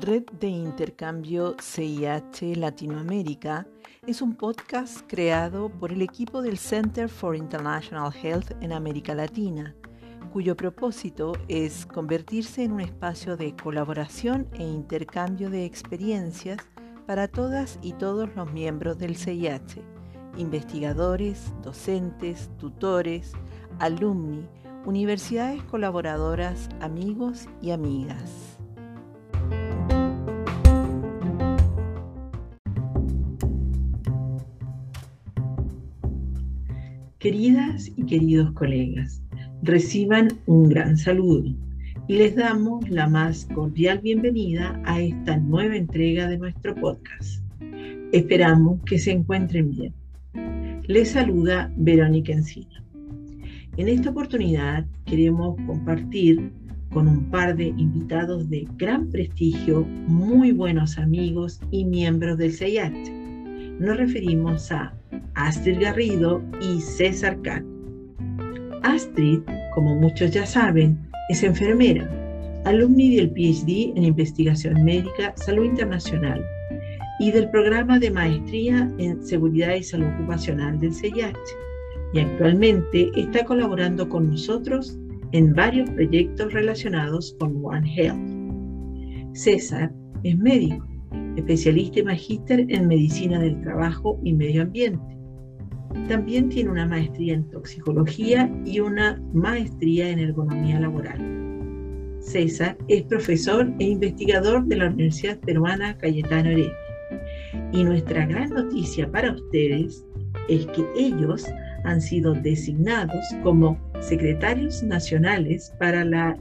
Red de Intercambio CIH Latinoamérica es un podcast creado por el equipo del Center for International Health en América Latina, cuyo propósito es convertirse en un espacio de colaboración e intercambio de experiencias para todas y todos los miembros del CIH, investigadores, docentes, tutores, alumni, universidades colaboradoras, amigos y amigas. Queridas y queridos colegas, reciban un gran saludo y les damos la más cordial bienvenida a esta nueva entrega de nuestro podcast. Esperamos que se encuentren bien. Les saluda Verónica Encina. En esta oportunidad queremos compartir con un par de invitados de gran prestigio, muy buenos amigos y miembros del CIH. Nos referimos a Astrid Garrido y César Kahn. Astrid, como muchos ya saben, es enfermera, alumni del PhD en Investigación Médica, Salud Internacional y del programa de maestría en Seguridad y Salud Ocupacional del CIH. Y actualmente está colaborando con nosotros en varios proyectos relacionados con One Health. César es médico, especialista y magíster en Medicina del Trabajo y Medio Ambiente también tiene una maestría en toxicología y una maestría en ergonomía laboral. César es profesor e investigador de la Universidad Peruana Cayetano Heredia. Y nuestra gran noticia para ustedes es que ellos han sido designados como secretarios nacionales para la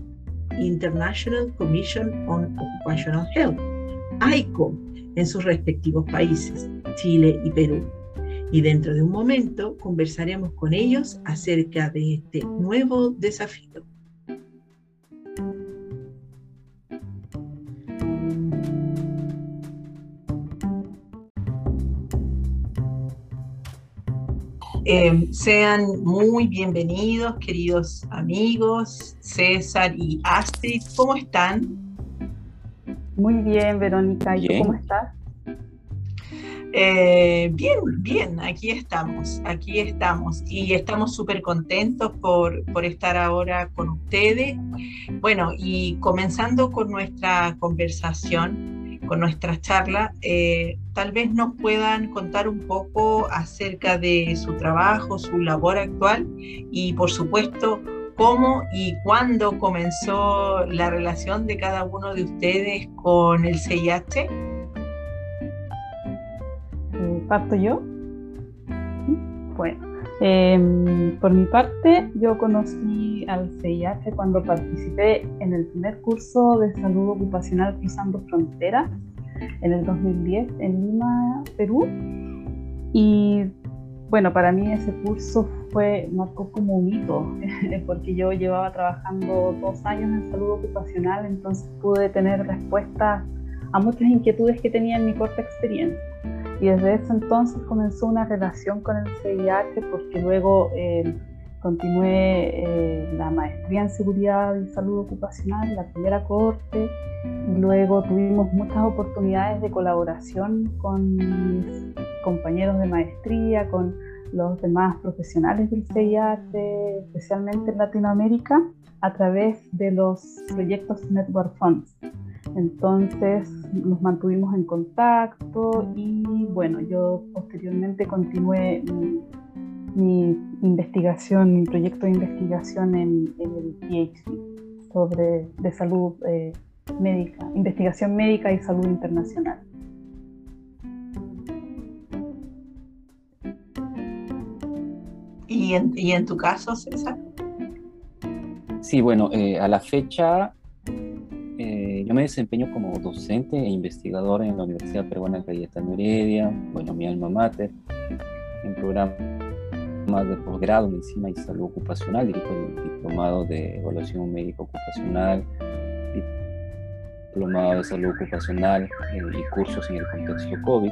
International Commission on Occupational Health, ICO, en sus respectivos países, Chile y Perú y dentro de un momento conversaremos con ellos acerca de este nuevo desafío. Eh, sean muy bienvenidos, queridos amigos, César y Astrid. ¿Cómo están? Muy bien, Verónica. ¿Y tú cómo estás? Eh, bien, bien, aquí estamos, aquí estamos y estamos súper contentos por, estar ahora con ustedes. Bueno, y comenzando con nuestra conversación, con nuestra charla, eh, tal vez nos puedan contar un poco acerca de su trabajo, su labor actual y por supuesto cómo y cuándo comenzó la relación de cada uno de ustedes con el CIH. ¿Parto yo? Bueno, em, por mi parte, yo conocí al CIH cuando participé en el primer curso de salud ocupacional cruzando fronteras en el 2010 en Lima, Perú. Y bueno, para mí ese curso fue, marcó como un hito, porque yo llevaba trabajando dos años en salud ocupacional, entonces pude tener respuestas a muchas inquietudes que tenía en mi corta experiencia. Y desde ese entonces comenzó una relación con el CIH porque luego eh, continué eh, la maestría en seguridad y salud ocupacional, la primera corte, y luego tuvimos muchas oportunidades de colaboración con mis compañeros de maestría, con los demás profesionales del CIH, especialmente en Latinoamérica, a través de los proyectos Network Funds. Entonces nos mantuvimos en contacto y bueno, yo posteriormente continué mi, investigación, mi proyecto de investigación en, el PhD sobre de salud eh, médica, investigación médica y salud internacional. ¿Y en, y en tu caso, César? Sí, bueno, eh, a la fecha yo me desempeño como docente e investigador en la Universidad Peruana Cayetano Heredia, bueno, mi alma mater, en programas de posgrado en Medicina y Salud Ocupacional, dirijo el diplomado de Evaluación Médica Ocupacional, diplomado de Salud Ocupacional y cursos en el contexto COVID.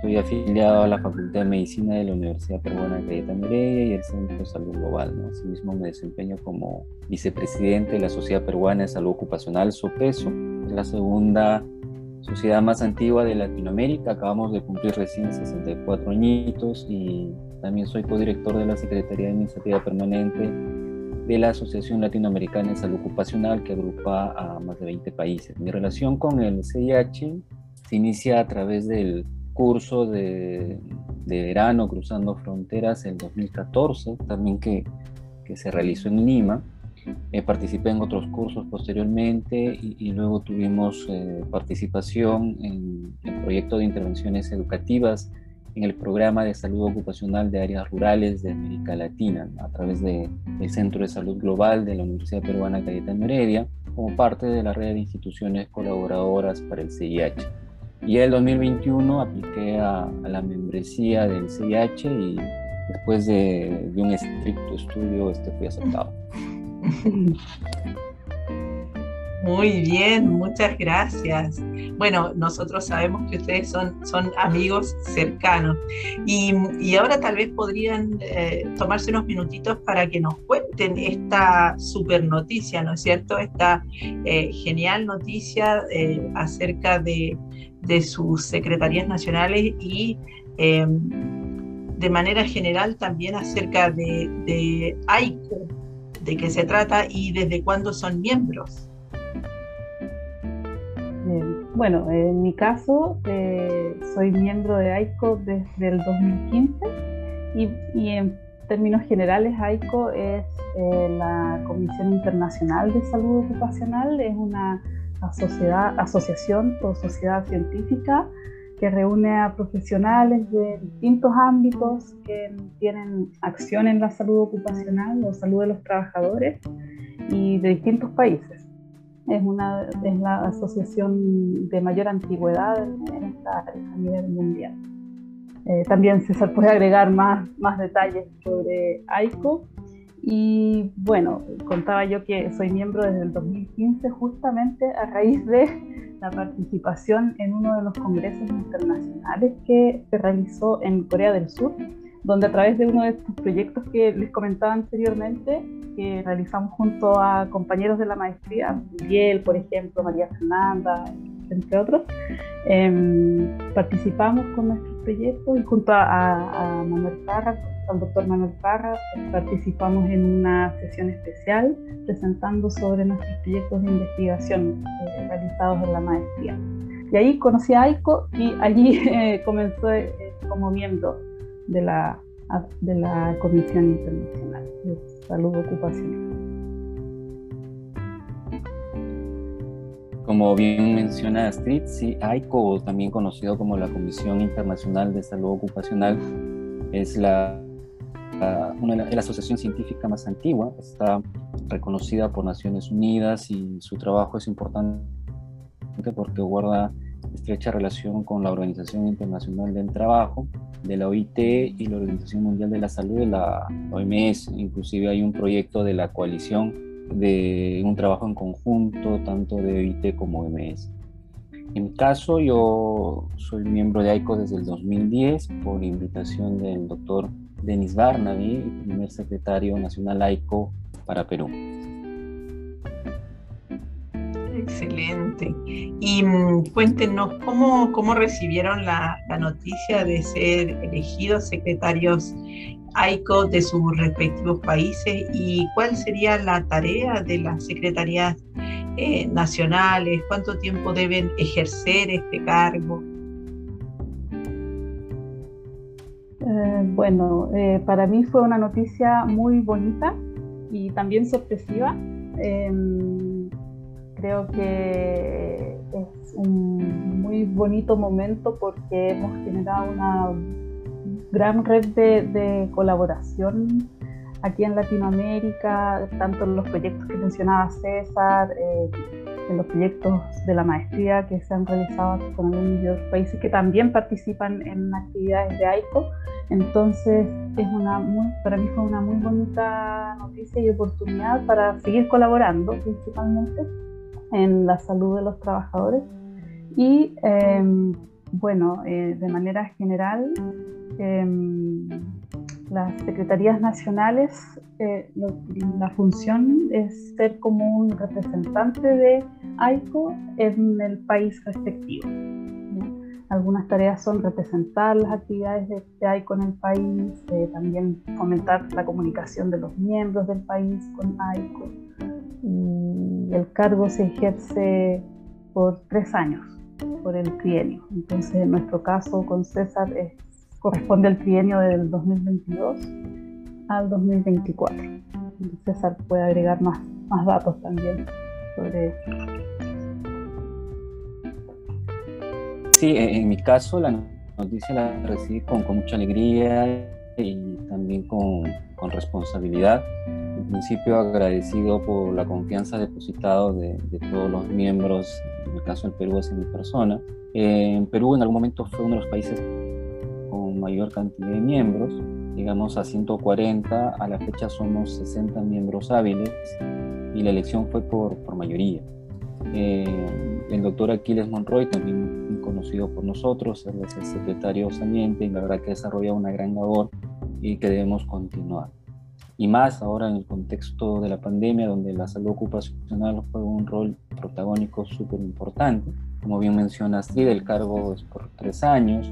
Estoy afiliado a la Facultad de Medicina de la Universidad Peruana de Cayetano Heredia y el Centro de Salud Global. ¿no? Asimismo, me desempeño como vicepresidente de la Sociedad Peruana de Salud Ocupacional, SOPESO. Es la segunda sociedad más antigua de Latinoamérica. Acabamos de cumplir recién 64 añitos y también soy codirector de la Secretaría de Iniciativa Permanente de la Asociación Latinoamericana de Salud Ocupacional que agrupa a más de 20 países. Mi relación con el CIH se inicia a través del curso de, verano Cruzando Fronteras en 2014, también que, que se realizó en Lima. Eh, participé en otros cursos posteriormente y, luego tuvimos eh, participación en el proyecto de intervenciones educativas en el programa de salud ocupacional de áreas rurales de América Latina a través del Centro de Salud Global de la Universidad Peruana Cayetano Heredia como parte de la red de instituciones colaboradoras para el CIH. Y en el 2021 apliqué a, la membresía del CIH y después de, un estricto estudio este fui aceptado. Muy bien, muchas gracias. Bueno, nosotros sabemos que ustedes son, son amigos cercanos y, y ahora tal vez podrían eh, tomarse unos minutitos para que nos cuenten esta super noticia, ¿no es cierto? Esta eh, genial noticia eh, acerca de, de, sus secretarías nacionales y de manera general también acerca de, AICO, de qué se trata y desde cuándo son miembros. Bueno, en mi caso, eh, soy miembro de AICO desde el 2015 y, en términos generales AICO es eh, la Comisión Internacional de Salud Ocupacional, es una sociedad, asociación o sociedad científica que reúne a profesionales de distintos ámbitos que tienen acción en la salud ocupacional o salud de los trabajadores y de distintos países es, una, es la asociación de mayor antigüedad en esta a nivel mundial. Eh, también César puede agregar más, más detalles sobre AICO. Y bueno, contaba yo que soy miembro desde el 2015 justamente a raíz de la participación en uno de los congresos internacionales que se realizó en Corea del Sur, donde a través de uno de estos proyectos que les comentaba anteriormente, que realizamos junto a compañeros de la maestría, Miguel, por ejemplo, María Fernanda, entre otros, em, participamos con nuestros proyectos y junto a, Manuel Parra, al doctor Manuel Parra, participamos en una sesión especial presentando sobre nuestros proyectos de investigación eh, realizados en la maestría. Y ahí conocí a AICO y allí eh, comenzó eh, como miembro de la, de la Comisión Internacional de Salud Ocupacional. Como bien menciona Astrid, sí, AICO, también conocido como la Comisión Internacional de Salud Ocupacional, es la, una, la asociación científica más antigua, está reconocida por Naciones Unidas y su trabajo es importante porque guarda estrecha relación con la Organización Internacional del Trabajo, de la OIT y la Organización Mundial de la Salud de la OMS. Inclusive hay un proyecto de la coalición de un trabajo en conjunto tanto de OIT como OMS. En mi caso, yo soy miembro de AICO desde el 2010 por invitación del doctor Denis Barnaby, primer secretario nacional AICO para Perú. Excelente. Y mm, cuéntenos cómo, cómo recibieron la, la, noticia de ser elegidos secretarios AICO de sus respectivos países y cuál sería la tarea de las secretarías eh, nacionales, cuánto tiempo deben ejercer este cargo. Eh, bueno, eh, para mí fue una noticia muy bonita y también sorpresiva. Em, Creo que es un muy bonito momento porque hemos generado una gran red de, colaboración aquí en Latinoamérica, tanto en los proyectos que mencionaba César, eh, en los proyectos de la maestría que se han realizado con algunos de otros países que también participan en actividades de AICO. Entonces, es una muy, para mí fue una muy bonita noticia y oportunidad para seguir colaborando principalmente en la salud de los trabajadores y em, bueno, eh, de manera general, em, las secretarías nacionales, eh, la función es ser como un representante de AICO en el país respectivo. Algunas tareas son representar las actividades de, AICO en el país, eh, también fomentar la comunicación de los miembros del país con AICO. Y el cargo se ejerce por tres años, por el trienio. Entonces, en nuestro caso con César corresponde al trienio del 2022 al 2024. César puede agregar más, más datos también sobre eso. Sí, en mi caso la noticia la recibí con, mucha alegría y también con, responsabilidad. En principio agradecido por la confianza depositada de, todos los miembros, en el caso del Perú es en mi persona. Eh, Perú en algún momento fue uno de los países mayor cantidad de miembros, digamos a 140, a la fecha somos 60 miembros hábiles y la elección fue por, por mayoría. Eh, el doctor Aquiles Monroy, también conocido por nosotros, él es el secretario saliente y la verdad que desarrolla una gran labor y que debemos continuar. Y más ahora en el contexto de la pandemia, donde la salud ocupacional juega un rol protagónico súper importante. Como bien menciona Astrid, el cargo es por tres años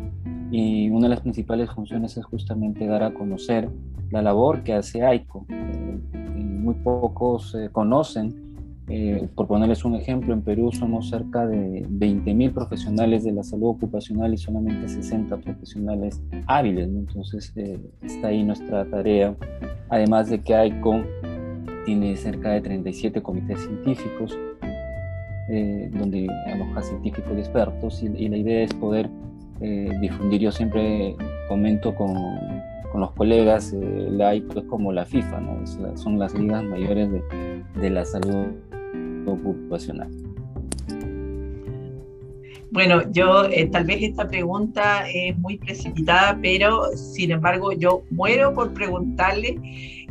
y una de las principales funciones es justamente dar a conocer la labor que hace AICO. Eh, muy pocos eh, conocen eh, por ponerles un ejemplo, en Perú somos cerca de 20.000 profesionales de la salud ocupacional y solamente 60 profesionales hábiles. Entonces eh, está ahí nuestra tarea. Además de que AICO tiene cerca de 37 comités científicos, eh, donde aloja científicos y expertos, y, la idea es poder difundir. Yo siempre comento con, con los colegas, la AICO es como la FIFA, ¿no? son las ligas mayores de, de la salud ocupacional? Bueno, yo eh, tal vez esta pregunta es muy precipitada, pero sin embargo yo muero por preguntarle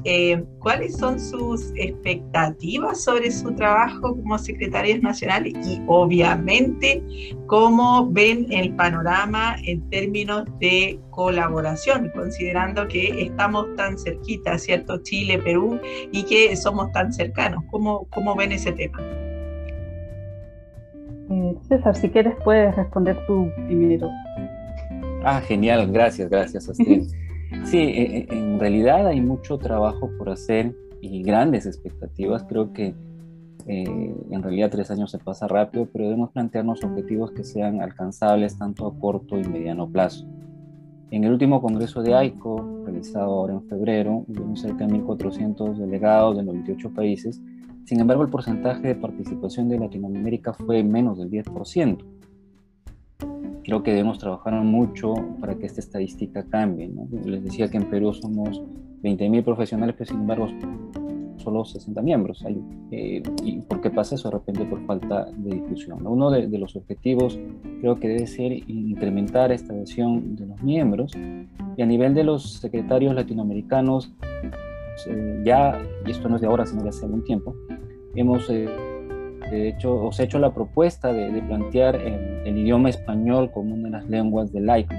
eh, cuáles son sus expectativas sobre su trabajo como secretarias nacionales y obviamente cómo ven el panorama en términos de colaboración, considerando que estamos tan cerquita, ¿cierto? Chile, Perú, y que somos tan cercanos. ¿Cómo, cómo ven ese tema? Eh, César, si quieres puedes responder tú primero. Ah, genial, gracias, gracias, Astrid. Sí, e, e, en realidad hay mucho trabajo por hacer y grandes expectativas. Creo que eh, en realidad tres años se pasa rápido, pero debemos plantearnos objetivos que sean alcanzables tanto a corto y mediano plazo. En el último congreso de AICO, realizado ahora en febrero, hubo cerca de 1.400 delegados de 98 países. Sin embargo, el porcentaje de participación de Latinoamérica fue menos del 10% creo que debemos trabajar mucho para que esta estadística cambie. Les decía que en Perú somos 20.000 profesionales, pero sin embargo solo 60 miembros. Eh, ¿Y por qué pasa eso? De repente por falta de difusión. Uno de, los objetivos creo que debe ser incrementar esta adhesión de los miembros y a nivel de los secretarios latinoamericanos, eh, ya, y esto no es de ahora, sino de hace algún tiempo, hemos... Eh, de hecho, os he hecho la propuesta de, plantear el, idioma español como una de las lenguas del laico.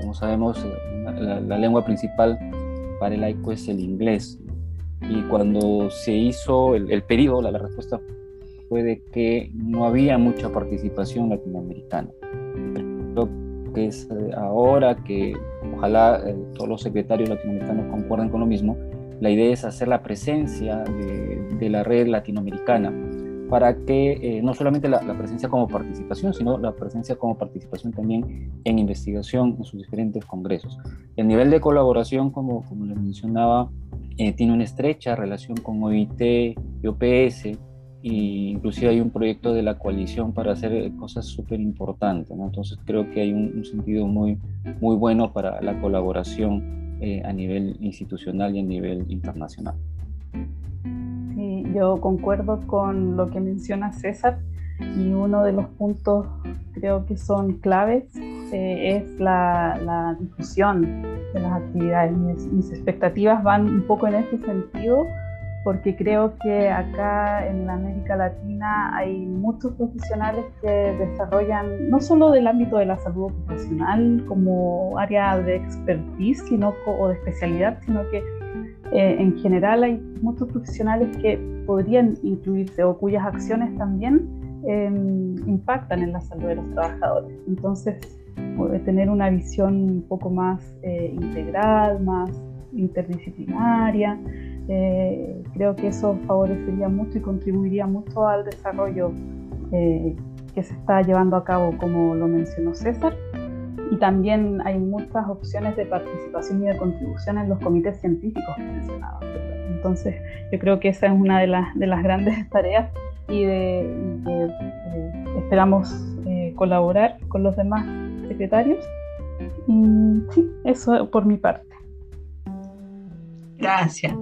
Como sabemos, eh, la, lengua principal para el laico es el inglés. Y cuando se hizo el, pedido, la, respuesta fue de que no había mucha participación latinoamericana. Creo que es eh, ahora que ojalá eh, todos los secretarios latinoamericanos concuerden con lo mismo, la idea es hacer la presencia de la red latinoamericana para que eh, no solamente la, presencia como participación, sino la presencia como participación también en investigación en sus diferentes congresos. El nivel de colaboración, como, como les mencionaba, eh, tiene una estrecha relación con OIT y OPS, e inclusive hay un proyecto de la coalición para hacer cosas súper importantes. Entonces creo que hay un, sentido muy, muy bueno para la colaboración eh, a nivel institucional y a nivel internacional yo concuerdo con lo que menciona César y uno de los puntos creo que son claves eh, es la, difusión de las actividades. Mis, expectativas van un poco en ese sentido porque creo que acá en la América Latina hay muchos profesionales que desarrollan no solo del ámbito de la salud ocupacional como área de expertise sino, o de especialidad, sino que eh, en general hay muchos profesionales que podrían incluirse o cuyas acciones también em, impactan en la salud de los trabajadores. Entonces, tener una visión un poco más eh, integral, más interdisciplinaria, eh, creo que eso favorecería mucho y contribuiría mucho al desarrollo eh, que se está llevando a cabo, como lo mencionó César. Y también hay muchas opciones de participación y de contribución en los comités científicos que mencionaba. Entonces, yo creo que esa es una de las, de las grandes tareas y de, que eh, esperamos colaborar con los demás secretarios. Y sí, eso por mi parte. Gracias.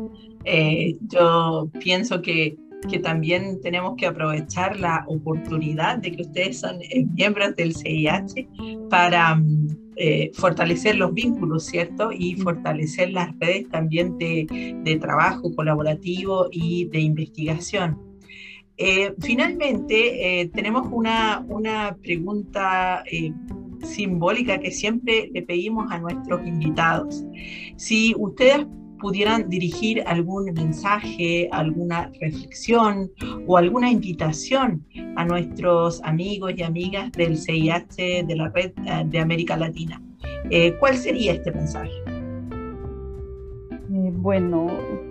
Eh, yo pienso que, que, también tenemos que aprovechar la oportunidad de que ustedes son eh, miembros del CIH para mm, eh, fortalecer los vínculos, ¿cierto? Y fortalecer las redes también de, de trabajo colaborativo y de investigación. finalmente, tenemos una, una pregunta simbólica que siempre le pedimos a nuestros invitados. Si ustedes pudieran dirigir algún mensaje, alguna reflexión o alguna invitación a nuestros amigos y amigas del CIH de la Red eh, de América Latina. Eh, ¿Cuál sería este mensaje? Eh, bueno,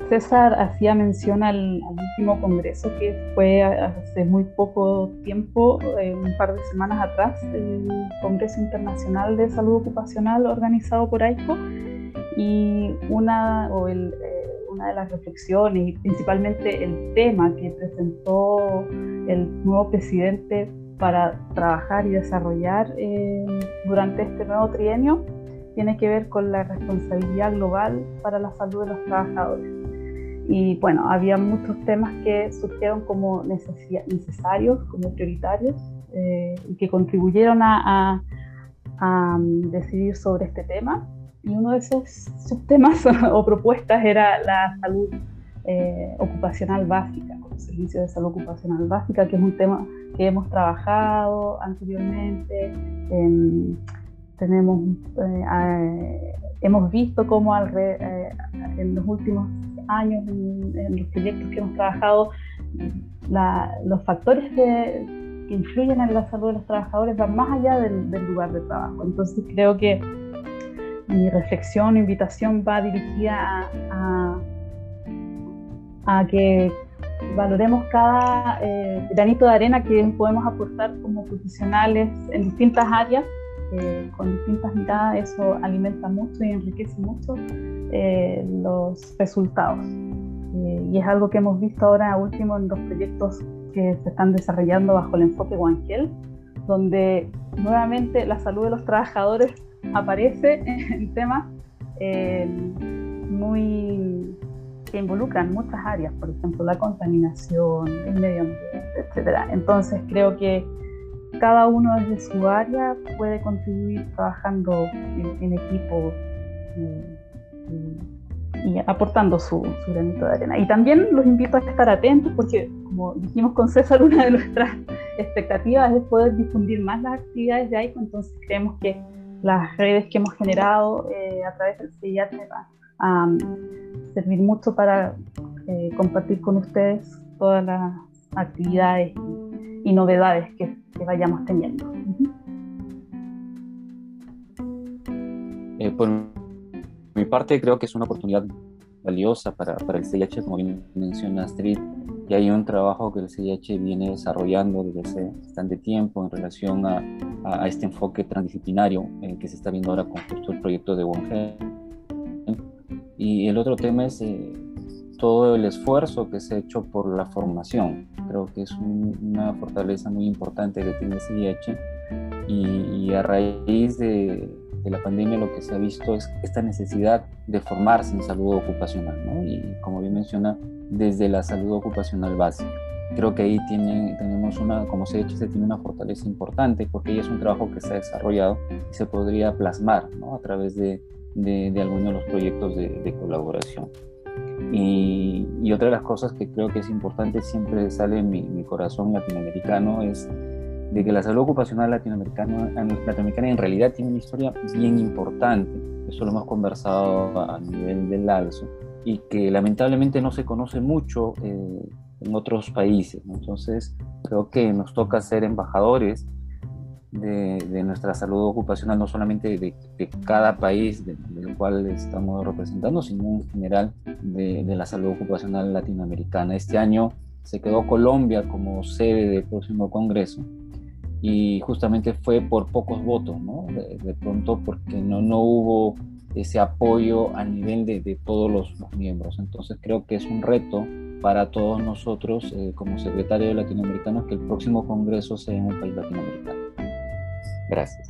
César hacía mención al, último congreso que fue hace muy poco tiempo, un par de semanas atrás, el Congreso Internacional de Salud Ocupacional organizado por AICO y una, o el, eh, una de las reflexiones y principalmente el tema que presentó el nuevo presidente para trabajar y desarrollar eh, durante este nuevo trienio tiene que ver con la responsabilidad global para la salud de los trabajadores. Y bueno, había muchos temas que surgieron como necesarios, como prioritarios, eh, y que contribuyeron a, a, a decidir sobre este tema y uno de esos subtemas o propuestas era la salud eh, ocupacional básica, el servicio de salud ocupacional básica, que es un tema que hemos trabajado anteriormente. tenemos, eh, hemos visto cómo eh, en los últimos años, en, los proyectos que hemos trabajado, los factores que influyen en la salud de los trabajadores van más allá del, del lugar de trabajo. Entonces creo que mi reflexión invitación va dirigida a, a, que valoremos cada eh, granito de arena que podemos aportar como profesionales en distintas áreas, eh, con distintas miradas, eso alimenta mucho y enriquece mucho eh, los resultados. y es algo que hemos visto ahora último en los proyectos que se están desarrollando bajo el enfoque One Health, donde nuevamente la salud de los trabajadores aparece en temas eh, muy que involucran muchas áreas, por ejemplo, la contaminación, el medio ambiente, etc. Entonces creo que cada uno desde su área puede contribuir trabajando en, equipo eh, y, aportando su, su, granito de arena. Y también los invito a estar atentos porque, como dijimos con César, una de nuestras expectativas es poder difundir más las actividades de AICO, entonces creemos que las redes que hemos generado eh, a través del CIH van a servir mucho para eh, compartir con ustedes todas las actividades y, novedades que, vayamos teniendo. Eh, por mi parte, creo que es una oportunidad valiosa para, para el CIH, como bien menciona Astrid, y hay un trabajo que el CIH viene desarrollando desde hace bastante tiempo en relación a, a, este enfoque transdisciplinario eh, que se está viendo ahora con justo el proyecto de One Y el otro tema es eh, todo el esfuerzo que se ha hecho por la formación. Creo que es una fortaleza muy importante que tiene el CIH y, a raíz de, de, la pandemia lo que se ha visto es esta necesidad de formarse en salud ocupacional. ¿no? Y como bien menciona, desde la salud ocupacional básica. Creo que ahí tiene, tenemos una, como se ha dicho, se tiene una fortaleza importante porque ahí es un trabajo que se ha desarrollado y se podría plasmar ¿no? a través de, de, algunos de los proyectos de, colaboración. Y, y, otra de las cosas que creo que es importante, siempre sale en mi, mi corazón latinoamericano, es de que la salud ocupacional latinoamericana, latinoamericana en realidad tiene una historia bien importante. Eso lo hemos conversado a nivel del ALSO y que lamentablemente no se conoce mucho eh, en otros países. Entonces, creo que nos toca ser embajadores de, nuestra salud ocupacional, no solamente de, cada país del cual estamos representando, sino en general de, la salud ocupacional latinoamericana. Este año se quedó Colombia como sede del próximo Congreso y justamente fue por pocos votos, ¿no? De, pronto porque no, no hubo ese apoyo a nivel de, todos los, miembros. Entonces creo que es un reto para todos nosotros eh, como secretario de Latinoamericanos que el próximo Congreso sea en un país latinoamericano. Gracias.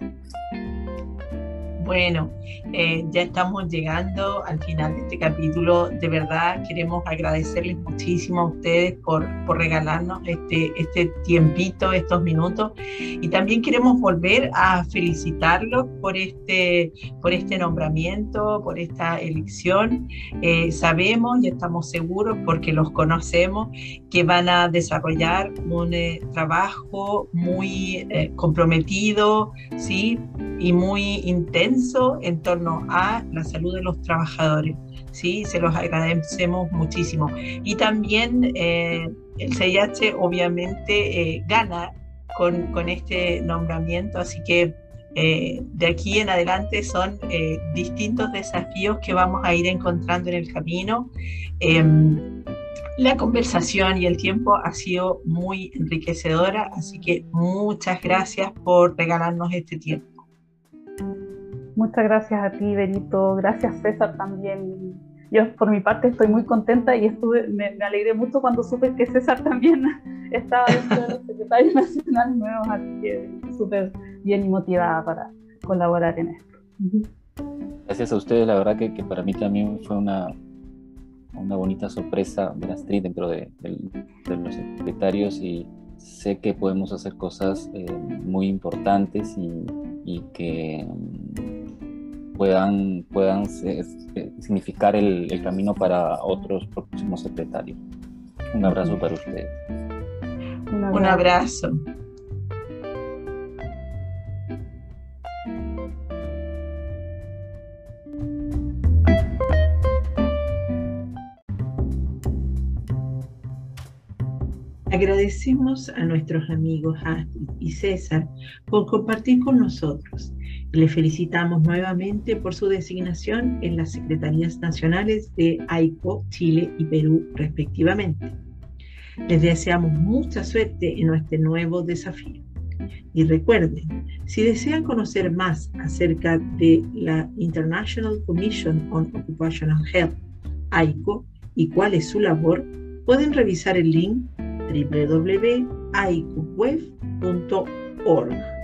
Bueno, eh, ya estamos llegando al final de este capítulo. De verdad queremos agradecerles muchísimo a ustedes por, por regalarnos este, este tiempito, estos minutos. Y también queremos volver a felicitarlos por este, por este nombramiento, por esta elección. Eh, sabemos y estamos seguros, porque los conocemos, que van a desarrollar un eh, trabajo muy comprometido ¿sí? y muy intenso en torno a la salud de los trabajadores. ¿sí? Se los agradecemos muchísimo. Y también eh, el CIH obviamente eh, gana con, con, este nombramiento, así que eh, de aquí en adelante son distintos desafíos que vamos a ir encontrando en el camino. Em, la conversación y el tiempo ha sido muy enriquecedora, así que muchas gracias por regalarnos este tiempo. Muchas gracias a ti, Benito. Gracias, César, también. Yo, por mi parte, estoy muy contenta y me, alegré mucho cuando supe que César también estaba dentro de los secretarios nacionales súper bien y motivada para colaborar en esto. Gracias a ustedes, la verdad que, para mí también fue una, una bonita sorpresa ver a Street dentro de, los secretarios y sé que podemos hacer cosas eh, muy importantes y, y que puedan, puedan significar el, camino para otros próximos secretarios. Un abrazo para ustedes. Un abrazo. Agradecemos a nuestros amigos Astrid y César por compartir con nosotros le felicitamos nuevamente por su designación en las Secretarías Nacionales de AICO, Chile y Perú, respectivamente. Les deseamos mucha suerte en nuestro nuevo desafío. Y recuerden, si desean conocer más acerca de la International Commission on Occupational Health, AICO, y cuál es su labor, pueden revisar el link www.aicoweb.org.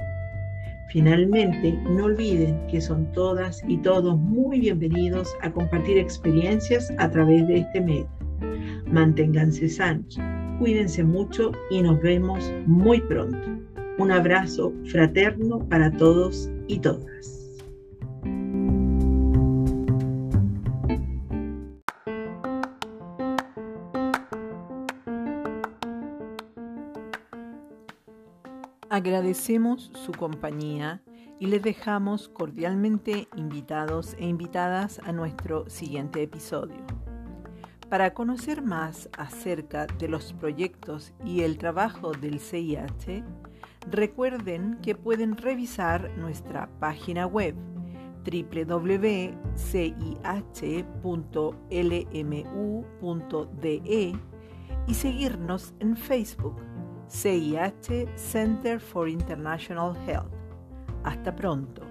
Finalmente, no olviden que son todas y todos muy bienvenidos a compartir experiencias a través de este medio. Manténganse sanos, cuídense mucho y nos vemos muy pronto. Un abrazo fraterno para todos y todas. Agradecemos su compañía y les dejamos cordialmente invitados e invitadas a nuestro siguiente episodio. Para conocer más acerca de los proyectos y el trabajo del CIH, recuerden que pueden revisar nuestra página web www.cih.lmu.de y seguirnos en Facebook CIH Center for International Health. Hasta pronto.